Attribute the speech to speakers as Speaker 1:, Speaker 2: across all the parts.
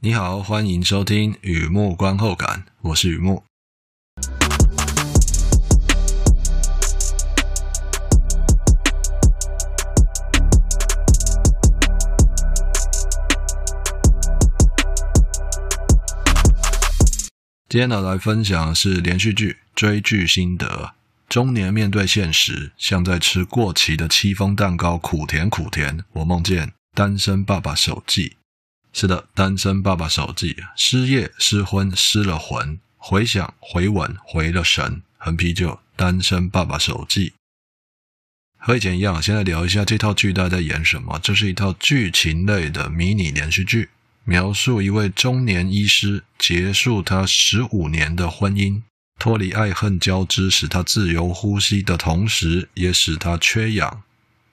Speaker 1: 你好，欢迎收听雨木观后感，我是雨木。今天呢，来分享的是连续剧追剧心得。中年面对现实，像在吃过期的戚风蛋糕，苦甜苦甜。我梦见单身爸爸手记。是的，单身爸爸手记，失业、失婚、失了魂，回想、回吻、回了神，横啤酒，单身爸爸手记。和以前一样，先来聊一下这套剧大家在演什么。这是一套剧情类的迷你连续剧，描述一位中年医师结束他十五年的婚姻，脱离爱恨交织，使他自由呼吸的同时，也使他缺氧。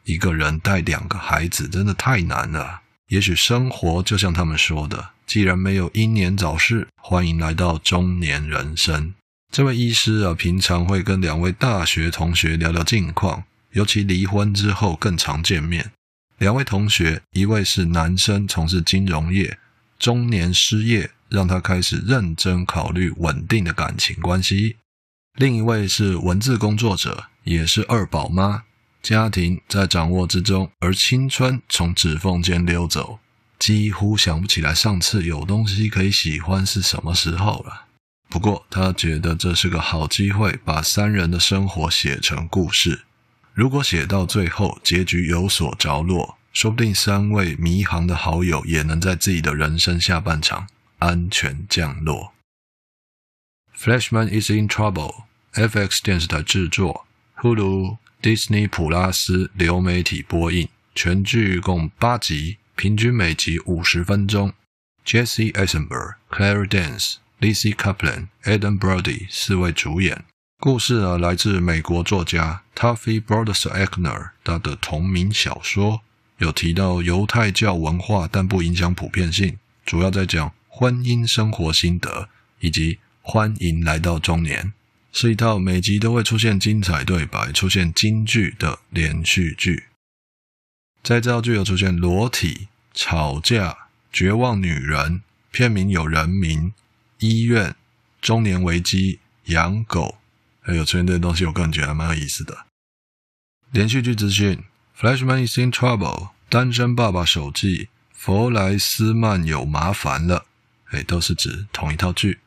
Speaker 1: 一个人带两个孩子，真的太难了。也许生活就像他们说的，既然没有英年早逝，欢迎来到中年人生。这位医师啊，平常会跟两位大学同学聊聊近况，尤其离婚之后更常见面。两位同学，一位是男生，从事金融业，中年失业，让他开始认真考虑稳定的感情关系；另一位是文字工作者，也是二宝妈。家庭在掌握之中，而青春从指缝间溜走，几乎想不起来上次有东西可以喜欢是什么时候了。不过，他觉得这是个好机会，把三人的生活写成故事。如果写到最后，结局有所着落，说不定三位迷航的好友也能在自己的人生下半场安全降落。Fleshman is in trouble，FX 电视台制作，Hulu。士尼普拉斯流媒体播映，全剧共八集，平均每集五十分钟。Jesse Eisenberg、Clare Danes、Lizzy Caplan、Adam Brody 四位主演。故事呢，来自美国作家 Tuffy Brodersacner 他的同名小说，有提到犹太教文化，但不影响普遍性。主要在讲婚姻生活心得，以及欢迎来到中年。是一套每集都会出现精彩对白、出现金句的连续剧。在这套剧有出现裸体、吵架、绝望女人，片名有人名、医院、中年危机、养狗，还有出现这些东西，我个人觉得还蛮有意思的。连续剧资讯：Fleshman is in trouble，单身爸爸手记，弗莱斯曼有麻烦了，哎，都是指同一套剧。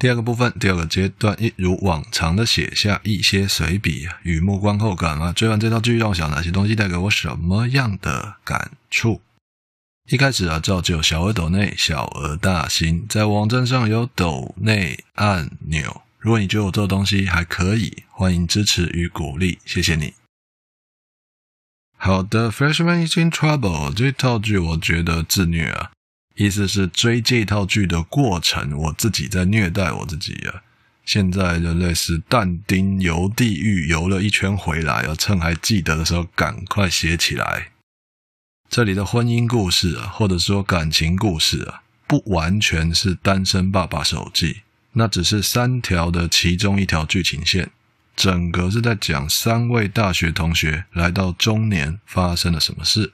Speaker 1: 第二个部分，第二个阶段，一如往常的写下一些随笔，雨木观后感啊。追完这套剧，让我想哪些东西带给我什么样的感触？一开始啊，照旧小额抖内，小额大新，在网站上有抖内按钮。如果你觉得我做的东西还可以，欢迎支持与鼓励，谢谢你。好的，Freshman is in trouble 这套剧，我觉得自虐啊。意思是追这套剧的过程，我自己在虐待我自己啊！现在就类似但丁游地狱游了一圈回来，要趁还记得的时候赶快写起来。这里的婚姻故事啊，或者说感情故事啊，不完全是单身爸爸手记，那只是三条的其中一条剧情线，整个是在讲三位大学同学来到中年发生了什么事。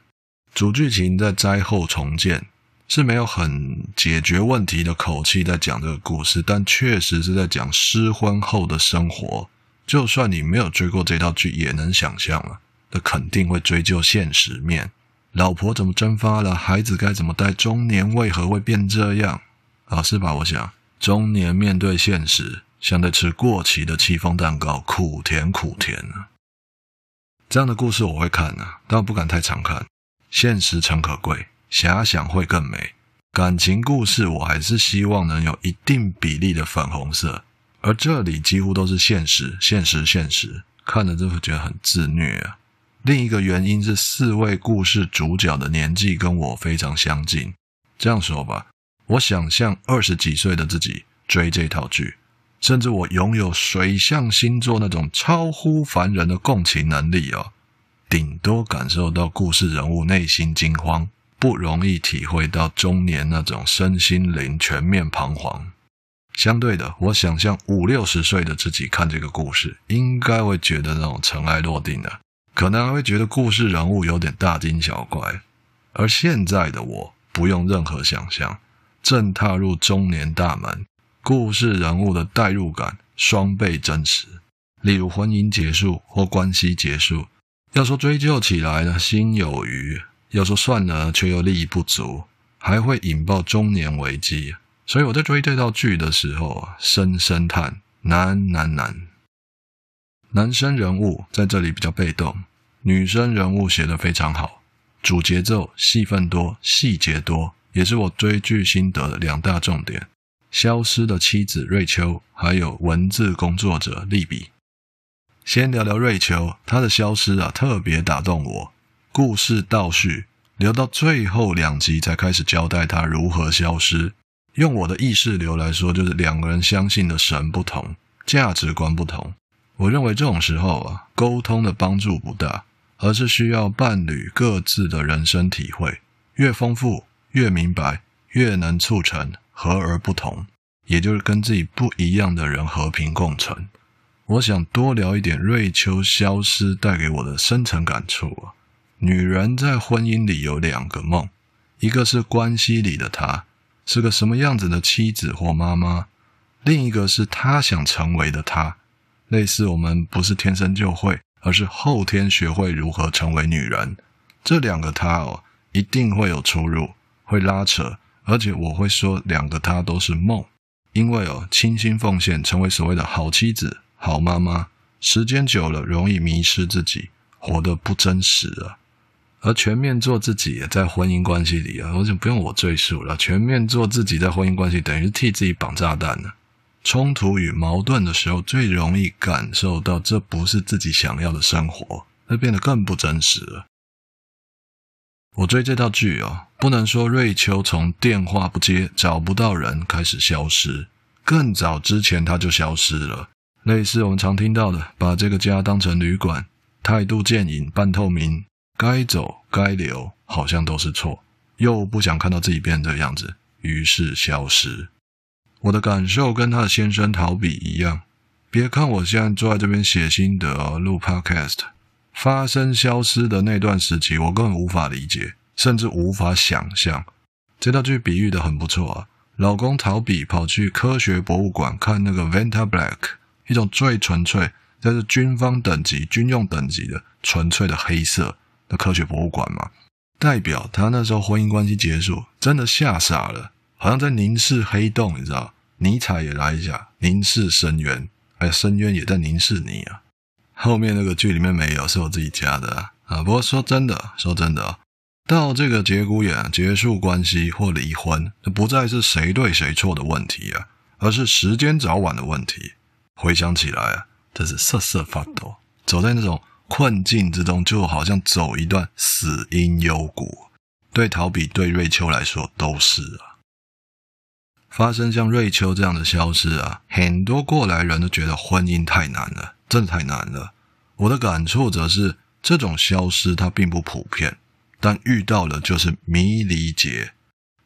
Speaker 1: 主剧情在灾后重建。是没有很解决问题的口气在讲这个故事，但确实是在讲失婚后的生活。就算你没有追过这套剧，也能想象了，那肯定会追究现实面：老婆怎么蒸发了？孩子该怎么带？中年为何会变这样？啊，是吧？我想，中年面对现实，像在吃过期的戚风蛋糕，苦甜苦甜啊。这样的故事我会看啊，但我不敢太常看，现实诚可贵。遐想会更美，感情故事我还是希望能有一定比例的粉红色，而这里几乎都是现实，现实，现实，看了就会觉得很自虐啊。另一个原因是四位故事主角的年纪跟我非常相近，这样说吧，我想象二十几岁的自己追这套剧，甚至我拥有水象星座那种超乎凡人的共情能力哦，顶多感受到故事人物内心惊慌。不容易体会到中年那种身心灵全面彷徨。相对的，我想象五六十岁的自己看这个故事，应该会觉得那种尘埃落定的，可能还会觉得故事人物有点大惊小怪。而现在的我，不用任何想象，正踏入中年大门，故事人物的代入感双倍真实。例如婚姻结束或关系结束，要说追究起来呢，心有余；要说算了，却又利益不足，还会引爆中年危机。所以我在追这套剧的时候啊，深深叹难难难。男生人物在这里比较被动，女生人物写得非常好。主节奏、戏份多、细节多，也是我追剧心得的两大重点。消失的妻子瑞秋，还有文字工作者利比。先聊聊瑞秋，她的消失啊，特别打动我。故事倒叙，留到最后两集才开始交代他如何消失。用我的意识流来说，就是两个人相信的神不同，价值观不同。我认为这种时候啊，沟通的帮助不大。而是需要伴侣各自的人生体会，越丰富越明白，越能促成和而不同，也就是跟自己不一样的人和平共存。我想多聊一点瑞秋消失带给我的深层感触啊。女人在婚姻里有两个梦，一个是关系里的她是个什么样子的妻子或妈妈，另一个是她想成为的她，类似我们不是天生就会。而是后天学会如何成为女人，这两个她哦，一定会有出入，会拉扯，而且我会说两个她都是梦，因为哦，倾心奉献成为所谓的好妻子、好妈妈，时间久了容易迷失自己，活得不真实啊。而全面做自己，在婚姻关系里啊，我就不用我赘述了，全面做自己在婚姻关系等于是替自己绑炸弹呢。冲突与矛盾的时候，最容易感受到这不是自己想要的生活，那变得更不真实了。我追这套剧哦，不能说瑞秋从电话不接、找不到人开始消失，更早之前他就消失了。类似我们常听到的，把这个家当成旅馆，态度渐隐、半透明，该走该留，好像都是错，又不想看到自己变成这样子，于是消失。我的感受跟他的先生陶比一样。别看我现在坐在这边写心得，录 Podcast，发生消失的那段时期，我根本无法理解，甚至无法想象。这道具比喻的很不错啊。老公陶比跑去科学博物馆看那个 Vanta Black，一种最纯粹，但是军方等级、军用等级的纯粹的黑色的科学博物馆嘛，代表他那时候婚姻关系结束，真的吓傻了。好像在凝视黑洞，你知道？尼采也来一下，凝视深渊，哎，深渊也在凝视你啊。后面那个剧里面没有，是我自己加的啊。不过说真的，说真的，到这个节骨眼，结束关系或离婚，这不再是谁对谁错的问题啊，而是时间早晚的问题。回想起来啊，真是瑟瑟发抖，走在那种困境之中，就好像走一段死因幽谷。对陶比，对瑞秋来说，都是啊。发生像瑞秋这样的消失啊，很多过来人都觉得婚姻太难了，真的太难了。我的感触则是，这种消失它并不普遍，但遇到了就是迷离结。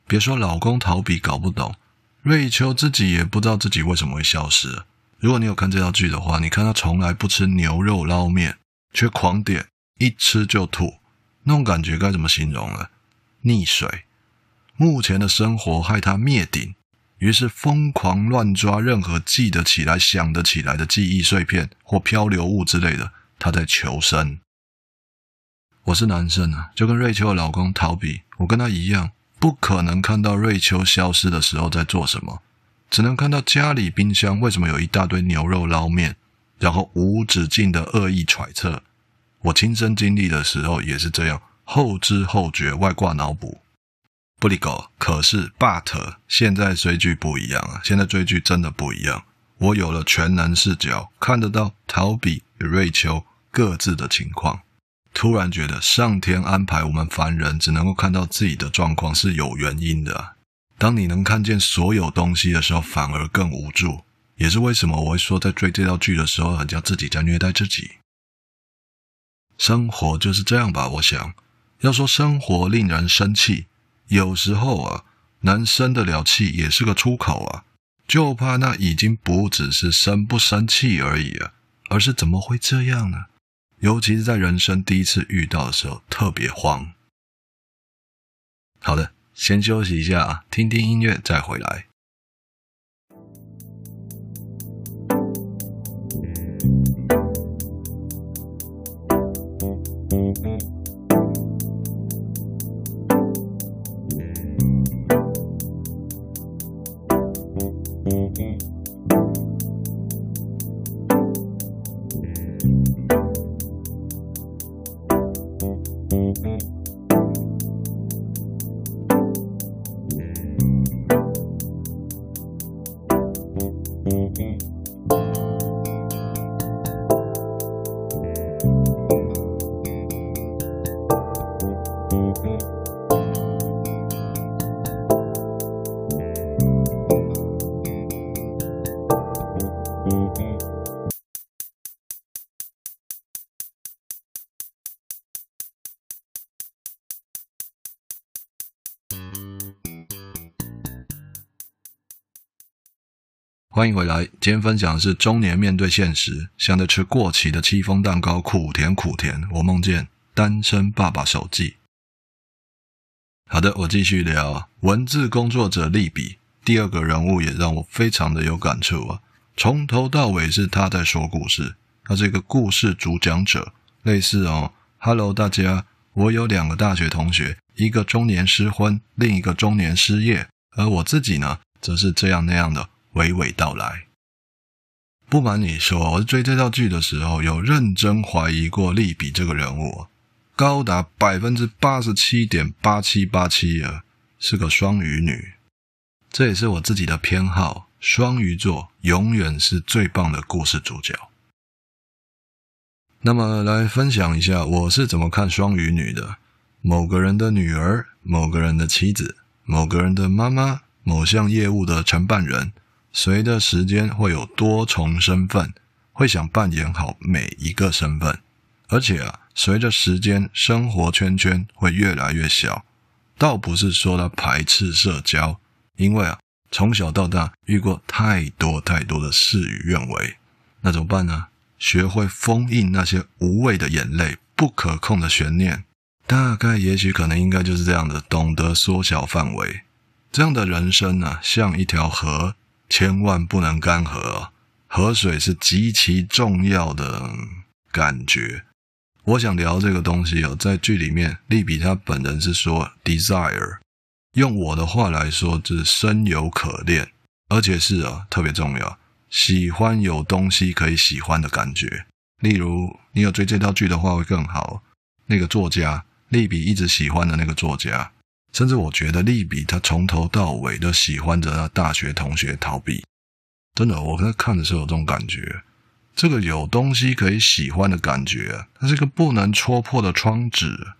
Speaker 1: 别说老公陶比搞不懂，瑞秋自己也不知道自己为什么会消失。如果你有看这套剧的话，你看他从来不吃牛肉捞面，却狂点，一吃就吐，那种感觉该怎么形容呢？溺水。目前的生活害他灭顶。于是疯狂乱抓任何记得起来、想得起来的记忆碎片或漂流物之类的，他在求生。我是男生啊，就跟瑞秋的老公陶比，我跟他一样，不可能看到瑞秋消失的时候在做什么，只能看到家里冰箱为什么有一大堆牛肉捞面，然后无止境的恶意揣测。我亲身经历的时候也是这样，后知后觉，外挂脑补。不离狗，可是 but 现在追剧不一样啊！现在追剧真的不一样。我有了全能视角，看得到陶比与瑞秋各自的情况，突然觉得上天安排我们凡人只能够看到自己的状况是有原因的。当你能看见所有东西的时候，反而更无助。也是为什么我会说，在追这套剧的时候，很像自己在虐待自己。生活就是这样吧？我想要说，生活令人生气。有时候啊，能生得了气也是个出口啊，就怕那已经不只是生不生气而已啊，而是怎么会这样呢？尤其是在人生第一次遇到的时候，特别慌。好的，先休息一下啊，听听音乐再回来。欢迎回来，今天分享的是中年面对现实，像在吃过期的戚风蛋糕，苦甜苦甜。我梦见单身爸爸手记。好的，我继续聊文字工作者利比，第二个人物也让我非常的有感触啊，从头到尾是他在说故事，他是一个故事主讲者，类似哦，Hello 大家，我有两个大学同学，一个中年失婚，另一个中年失业，而我自己呢，则是这样那样的。娓娓道来。不瞒你说，我追这套剧的时候，有认真怀疑过利比这个人物，高达百分之八十七点八七八七啊，是个双鱼女。这也是我自己的偏好，双鱼座永远是最棒的故事主角。那么，来分享一下我是怎么看双鱼女的：某个人的女儿，某个人的妻子，某个人的妈妈，某项业务的承办人。随着时间会有多重身份，会想扮演好每一个身份，而且啊，随着时间，生活圈圈会越来越小。倒不是说他排斥社交，因为啊，从小到大遇过太多太多的事与愿违，那怎么办呢？学会封印那些无谓的眼泪、不可控的悬念，大概也许可能应该就是这样的，懂得缩小范围。这样的人生呢、啊，像一条河。千万不能干涸，河水是极其重要的感觉。我想聊这个东西哦，在剧里面，利比他本人是说 desire，用我的话来说，就是深有可恋，而且是啊特别重要，喜欢有东西可以喜欢的感觉。例如，你有追这套剧的话会更好。那个作家，利比一直喜欢的那个作家。甚至我觉得利比他从头到尾都喜欢着他大学同学逃避，真的，我在看的时候有这种感觉，这个有东西可以喜欢的感觉，它是一个不能戳破的窗纸，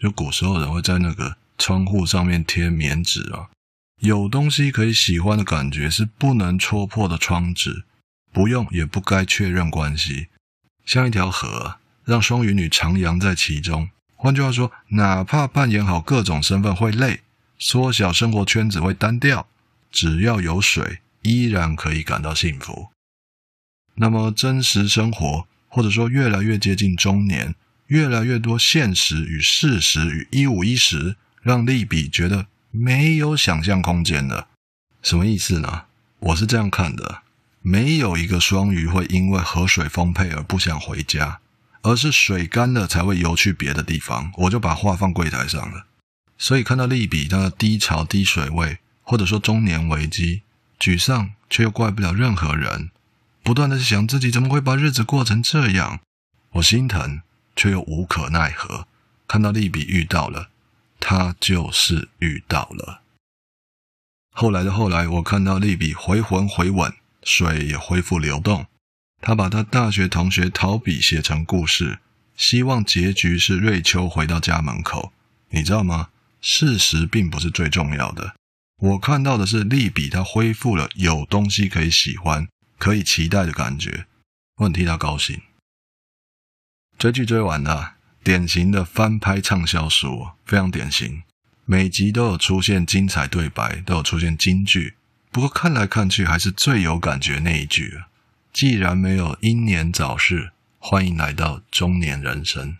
Speaker 1: 就古时候人会在那个窗户上面贴棉纸啊，有东西可以喜欢的感觉是不能戳破的窗纸，不用也不该确认关系，像一条河，让双鱼女徜徉在其中。换句话说，哪怕扮演好各种身份会累，缩小生活圈子会单调，只要有水，依然可以感到幸福。那么，真实生活，或者说越来越接近中年，越来越多现实与事实与一五一十，让利比觉得没有想象空间了。什么意思呢？我是这样看的：没有一个双鱼会因为河水丰沛而不想回家。而是水干了才会游去别的地方，我就把话放柜台上了。所以看到利比那低潮、低水位，或者说中年危机，沮丧却又怪不了任何人，不断的想自己怎么会把日子过成这样，我心疼却又无可奈何。看到利比遇到了，他就是遇到了。后来的后来，我看到利比回魂回稳，水也恢复流动。他把他大学同学逃笔写成故事，希望结局是瑞秋回到家门口。你知道吗？事实并不是最重要的。我看到的是利比他恢复了有东西可以喜欢、可以期待的感觉，我很替他高兴。追剧追完了，典型的翻拍畅销书，非常典型，每集都有出现精彩对白，都有出现金句。不过看来看去，还是最有感觉那一句。既然没有英年早逝，欢迎来到中年人生。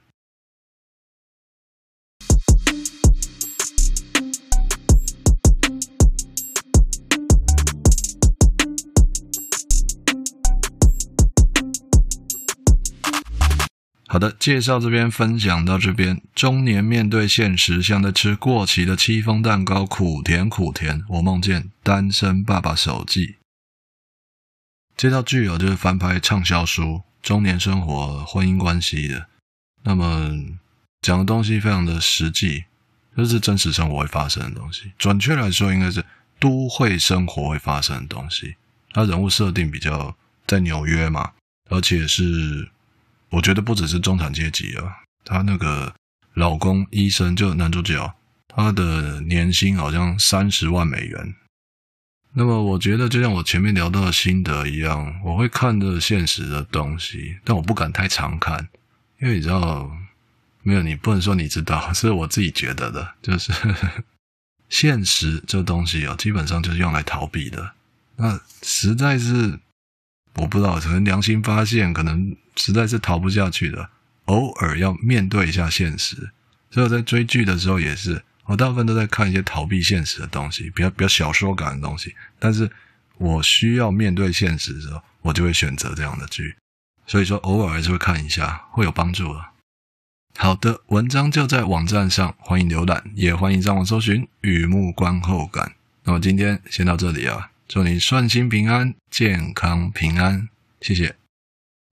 Speaker 1: 好的，介绍这边分享到这边。中年面对现实，像在吃过期的戚风蛋糕，苦甜苦甜。我梦见单身爸爸手记。这套剧有就是翻拍畅销书，中年生活、婚姻关系的。那么讲的东西非常的实际，就是真实生活会发生的东西。准确来说，应该是都会生活会发生的东西。他人物设定比较在纽约嘛，而且是。我觉得不只是中产阶级啊，她那个老公医生就男主角，他的年薪好像三十万美元。那么我觉得就像我前面聊到的心得一样，我会看这现实的东西，但我不敢太常看，因为你知道，没有你不能说你知道，是我自己觉得的，就是 现实这东西啊，基本上就是用来逃避的，那实在是。我不知道，可能良心发现，可能实在是逃不下去的，偶尔要面对一下现实。所以我在追剧的时候也是，我大部分都在看一些逃避现实的东西，比较比较小说感的东西。但是我需要面对现实的时候，我就会选择这样的剧。所以说，偶尔还是会看一下，会有帮助的。好的，文章就在网站上，欢迎浏览，也欢迎上网搜寻“雨幕观后感”。那么今天先到这里啊。祝你顺心平安，健康平安，谢谢。